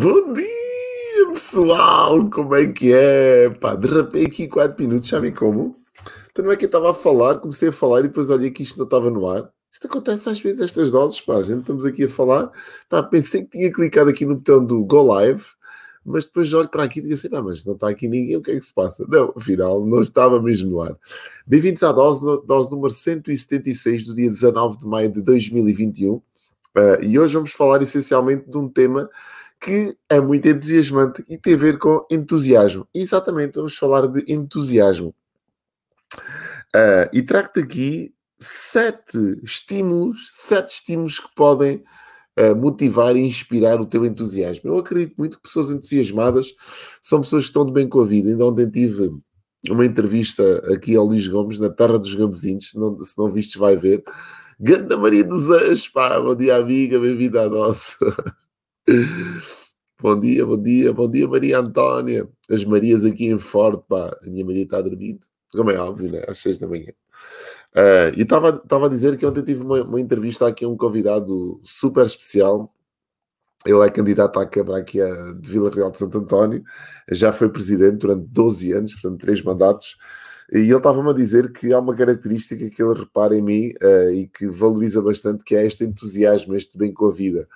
Bom dia, pessoal! Como é que é? Pá, derrapei aqui 4 minutos, sabem como? Então não é que eu estava a falar, comecei a falar e depois olhei que isto não estava no ar. Isto acontece às vezes, estas doses, pá, a gente estamos aqui a falar. Pá, pensei que tinha clicado aqui no botão do Go Live, mas depois olho para aqui e digo assim, mas não está aqui ninguém, o que é que se passa? Não, afinal, não estava mesmo no ar. Bem-vindos à dose, dose número 176 do dia 19 de maio de 2021. Uh, e hoje vamos falar essencialmente de um tema que é muito entusiasmante e tem a ver com entusiasmo. Exatamente, vamos falar de entusiasmo. Uh, e trago-te aqui sete estímulos, sete estímulos que podem uh, motivar e inspirar o teu entusiasmo. Eu acredito muito que pessoas entusiasmadas são pessoas que estão de bem com a vida. Ainda ontem tive uma entrevista aqui ao Luís Gomes, na Terra dos Gambezinhos, não, se não vistes vai ver. Ganda Maria dos Anjos, pá, bom dia amiga, bem-vinda à nossa. Bom dia, bom dia, bom dia, Maria Antónia. As Marias aqui em Forte, pá. A minha Maria está dormindo, como é óbvio, né? Às seis da manhã. Uh, e estava a dizer que ontem tive uma, uma, entrevista aqui a um convidado super especial. Ele é candidato à Câmara aqui a, de Vila Real de Santo António. Já foi presidente durante 12 anos, portanto, três mandatos. E ele estava-me a dizer que há uma característica que ele repara em mim uh, e que valoriza bastante, que é este entusiasmo, este bem com a vida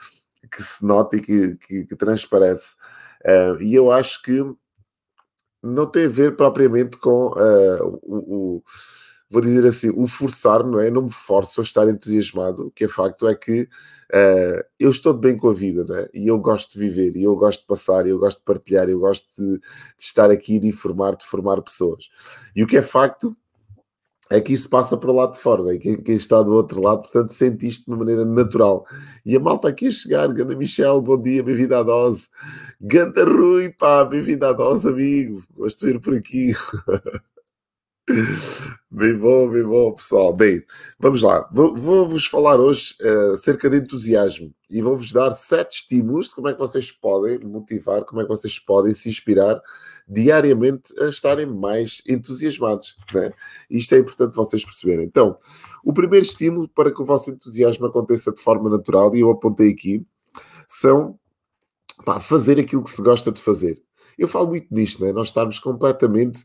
que se nota e que, que, que transparece. Uh, e eu acho que não tem a ver propriamente com uh, o, o, vou dizer assim, o forçar, não é? Não me forço a estar entusiasmado. O que é facto é que uh, eu estou de bem com a vida, não é? E eu gosto de viver, e eu gosto de passar, e eu gosto de partilhar, eu gosto de, de estar aqui, de informar, de formar pessoas. E o que é facto é que isso passa para o lado de fora, né? quem, quem, está do outro lado, portanto, sente isto de uma maneira natural. E a malta aqui a chegar, Ganda Michel, bom dia, bem-vindo à dose. Ganda Rui, pá, bem-vindo à dose, amigo. Gosto de ver por aqui. Bem bom, bem bom, pessoal. Bem, vamos lá. Vou-vos falar hoje uh, acerca de entusiasmo e vou-vos dar sete estímulos de como é que vocês podem motivar, como é que vocês podem se inspirar diariamente a estarem mais entusiasmados. Né? Isto é importante vocês perceberem. Então, o primeiro estímulo para que o vosso entusiasmo aconteça de forma natural, e eu apontei aqui, são pá, fazer aquilo que se gosta de fazer. Eu falo muito nisto, né? nós estarmos completamente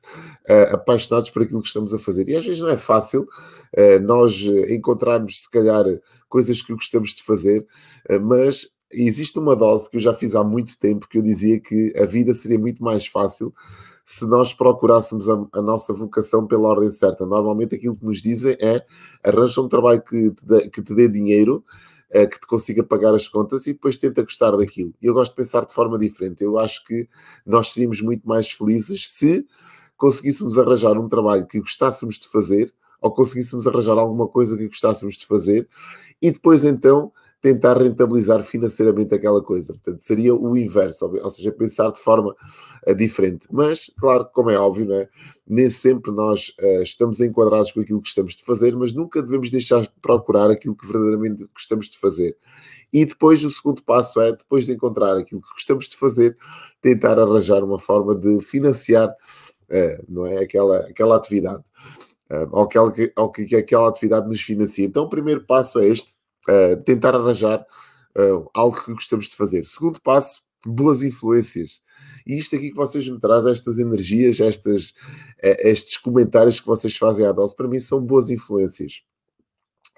uh, apaixonados por aquilo que estamos a fazer. E às vezes não é fácil uh, nós encontrarmos, se calhar, coisas que gostamos de fazer, uh, mas existe uma dose que eu já fiz há muito tempo que eu dizia que a vida seria muito mais fácil se nós procurássemos a, a, nossa vocação pela ordem certa. Normalmente aquilo que nos dizem é arranja um trabalho que te dê, que te dê dinheiro, é, que te consiga pagar as contas e depois tenta gostar daquilo. Eu gosto de pensar de forma diferente. Eu acho que nós seríamos muito mais felizes se conseguíssemos arranjar um trabalho que gostássemos de fazer ou conseguíssemos arranjar alguma coisa que gostássemos de fazer e depois então tentar rentabilizar financeiramente aquela coisa. Portanto, seria o inverso, ou seja, pensar de forma uh, diferente. Mas, claro, como é óbvio, não é? nem sempre nós uh, estamos enquadrados com aquilo que estamos de fazer, mas nunca devemos deixar de procurar aquilo que verdadeiramente gostamos de fazer. E depois, o segundo passo é, depois de encontrar aquilo que gostamos de fazer, tentar arranjar uma forma de financiar uh, não é? aquela, aquela atividade. ou, aquela, ou que aquela atividade nos financia. Então, o primeiro passo é este, tentar arranjar uh, algo que gostamos de fazer. Segundo passo, boas influências. E isto aqui que vocês me trazem, estas energias, estas, uh, estes comentários que vocês fazem à dose, para mim são boas influências.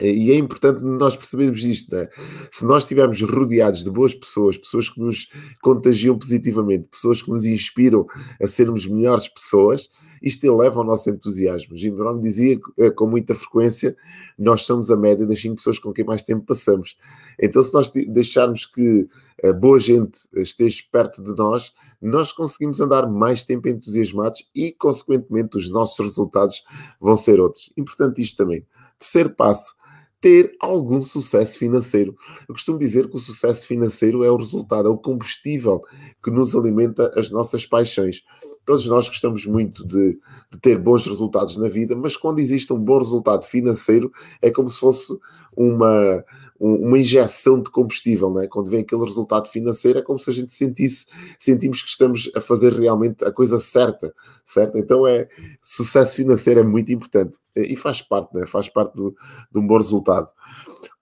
E é importante nós percebermos isto, né? Se nós estivermos rodeados de boas pessoas, pessoas que nos contagiam positivamente, pessoas que nos inspiram a sermos melhores pessoas, isto eleva o nosso entusiasmo. Jim Brown dizia eh, com muita frequência: nós somos a média das cinco pessoas com quem mais tempo passamos. Então, se nós deixarmos que a boa gente esteja perto de nós, nós conseguimos andar mais tempo entusiasmados e, consequentemente, os nossos resultados vão ser outros. Importante isto também. Terceiro passo ter algum sucesso financeiro. Eu costumo dizer que o sucesso financeiro é o resultado, é o combustível que nos alimenta as nossas paixões. Todos nós gostamos muito de, de, ter bons resultados na vida, mas quando existe um bom resultado financeiro, é como se fosse uma, uma injeção de combustível, não é? Quando vem aquele resultado financeiro, é como se a gente sentisse, sentimos que estamos a fazer realmente a coisa certa, certo? Então é, sucesso financeiro é muito importante e faz parte, é? Faz parte do, de um bom resultado.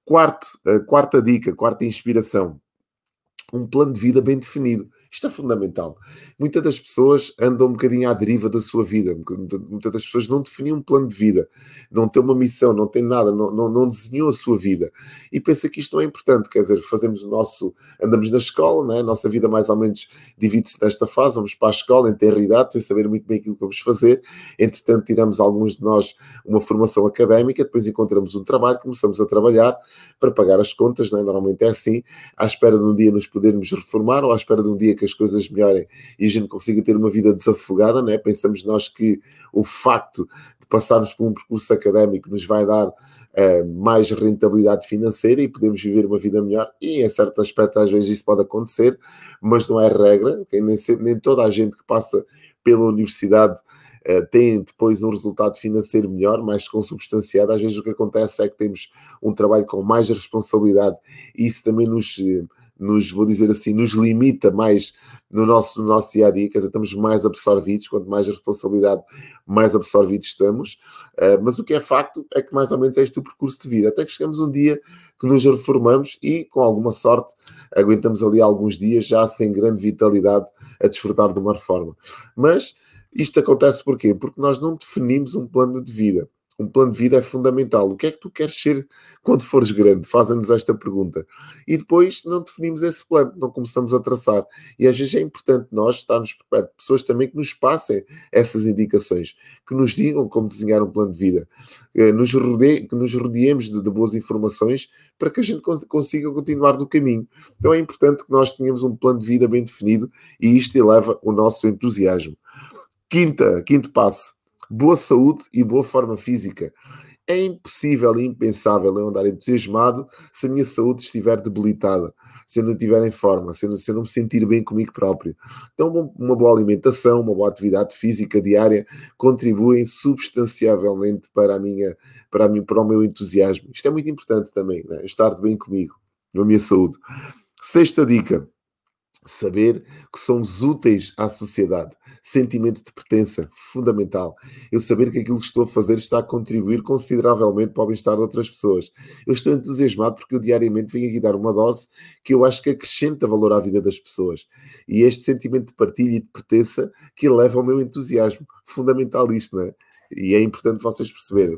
Quarto, quarta dica, quarta inspiração um plano de vida bem definido. Isto é fundamental. Muitas das pessoas andam um bocadinho à deriva da sua vida. Muitas das pessoas não definiam um plano de vida, não têm uma missão, não têm nada, não, não, não desenhou a sua vida. E pensa que isto não é importante. Quer dizer, fazemos o nosso. Andamos na escola, né? a nossa vida mais ou menos divide-se nesta fase. Vamos para a escola, em tenridade, sem saber muito bem aquilo que vamos fazer. Entretanto, tiramos alguns de nós uma formação académica, depois encontramos um trabalho, começamos a trabalhar para pagar as contas, né? normalmente é assim, à espera de um dia nos podermos reformar ou à espera de um dia que as coisas melhorem e a gente consiga ter uma vida desafogada, né? pensamos nós que o facto de passarmos por um percurso académico nos vai dar uh, mais rentabilidade financeira e podemos viver uma vida melhor, e em certo aspecto às vezes isso pode acontecer, mas não é regra, okay? nem, sempre, nem toda a gente que passa pela universidade uh, tem depois um resultado financeiro melhor, mais consubstanciado. Às vezes o que acontece é que temos um trabalho com mais responsabilidade e isso também nos nos, vou dizer assim, nos limita mais no nosso, no nosso dia a dia, quer dizer, estamos mais absorvidos, quanto mais responsabilidade, mais absorvidos estamos. Uh, mas o que é facto é que mais ou menos é este o percurso de vida, até que chegamos um dia que nos reformamos e, com alguma sorte, aguentamos ali alguns dias já sem grande vitalidade a desfrutar de uma reforma. Mas isto acontece porquê? Porque nós não definimos um plano de vida um plano de vida é fundamental. O que é que tu queres ser quando fores grande? Fazem-nos esta pergunta. E depois não definimos esse plano, não começamos a traçar. E às vezes é importante nós estarmos perto de pessoas também que nos passem essas indicações, que nos digam como desenhar um plano de vida, eh, que nos rodeemos de, de boas informações para que a gente consiga continuar no caminho. Então é importante que nós tenhamos um plano de vida bem definido e isto eleva o nosso entusiasmo. Quinta, quinto passo boa saúde e boa forma física. É impossível e impensável eu andar entusiasmado se a minha saúde estiver debilitada, se eu não estiver em forma, se eu não, se eu não me sentir bem comigo próprio. Então, uma boa alimentação, uma boa atividade física diária contribuem substanciavelmente para, a minha, para, a minha, para o meu entusiasmo. Isto é muito importante também, né? estar bem comigo, na minha saúde. Sexta dica saber que somos úteis à sociedade. Sentimento de pertença, fundamental. Eu saber que aquilo que estou a fazer está a contribuir consideravelmente para o bem-estar de outras pessoas. Eu estou entusiasmado porque eu diariamente venho aqui dar uma dose que eu acho que acrescenta valor à vida das pessoas. E este sentimento de partilha e de pertença que eleva o meu entusiasmo. Fundamental isto, não é? E é importante vocês perceberem.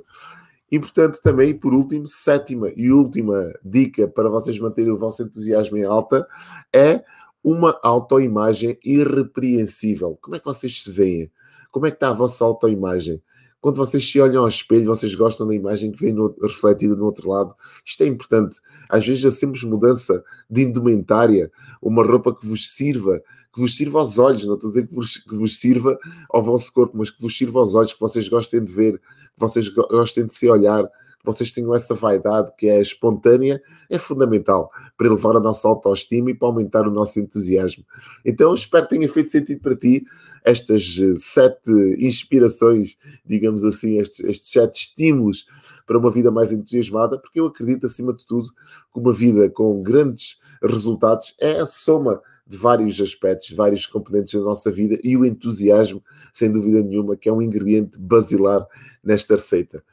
Importante também, por último, sétima e última dica para vocês manterem o vosso entusiasmo em alta é uma autoimagem irrepreensível. Como é que vocês se veem? Como é que está a vossa autoimagem? Quando vocês se olham ao espelho, vocês gostam da imagem que vem no, refletida no outro lado. Isto é importante. Às vezes hacemos mudança de indumentária, uma roupa que vos sirva, que vos sirva aos olhos, não estou a dizer que vos, que vos sirva ao vosso corpo, mas que vos sirva aos olhos, que vocês gostem de ver, que vocês gostem de se olhar, vocês tenham essa vaidade que é espontânea, é fundamental para elevar a nossa autoestima e para aumentar o nosso entusiasmo. Então, espero que tenha feito sentido para ti estas eh, sete inspirações, digamos assim, estes, estes sete estímulos para uma vida mais entusiasmada, porque eu acredito, acima de tudo, que uma vida com grandes resultados é a soma de vários aspectos, vários componentes da nossa vida e o entusiasmo, sem dúvida nenhuma, que é um ingrediente basilar nesta receita.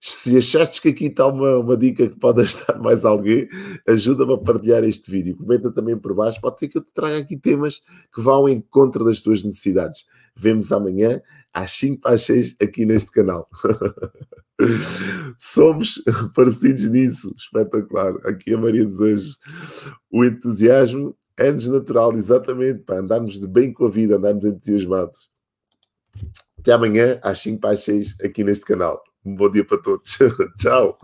Se achaste que aqui está uma, uma dica que pode ajudar mais alguém, ajuda-me a partilhar este vídeo. Comenta também por baixo. Pode ser que eu te traga aqui temas que vão ao encontro das tuas necessidades. Vemos amanhã às 5 para as 6 aqui neste canal. Somos parecidos nisso. Espetacular. Aqui a Maria dos Anjos. O entusiasmo é-nos natural, exatamente, para andarmos de bem com a vida, andarmos entusiasmados. Até amanhã às 5 para as 6 aqui neste canal. Um bom dia para todos. Tchau.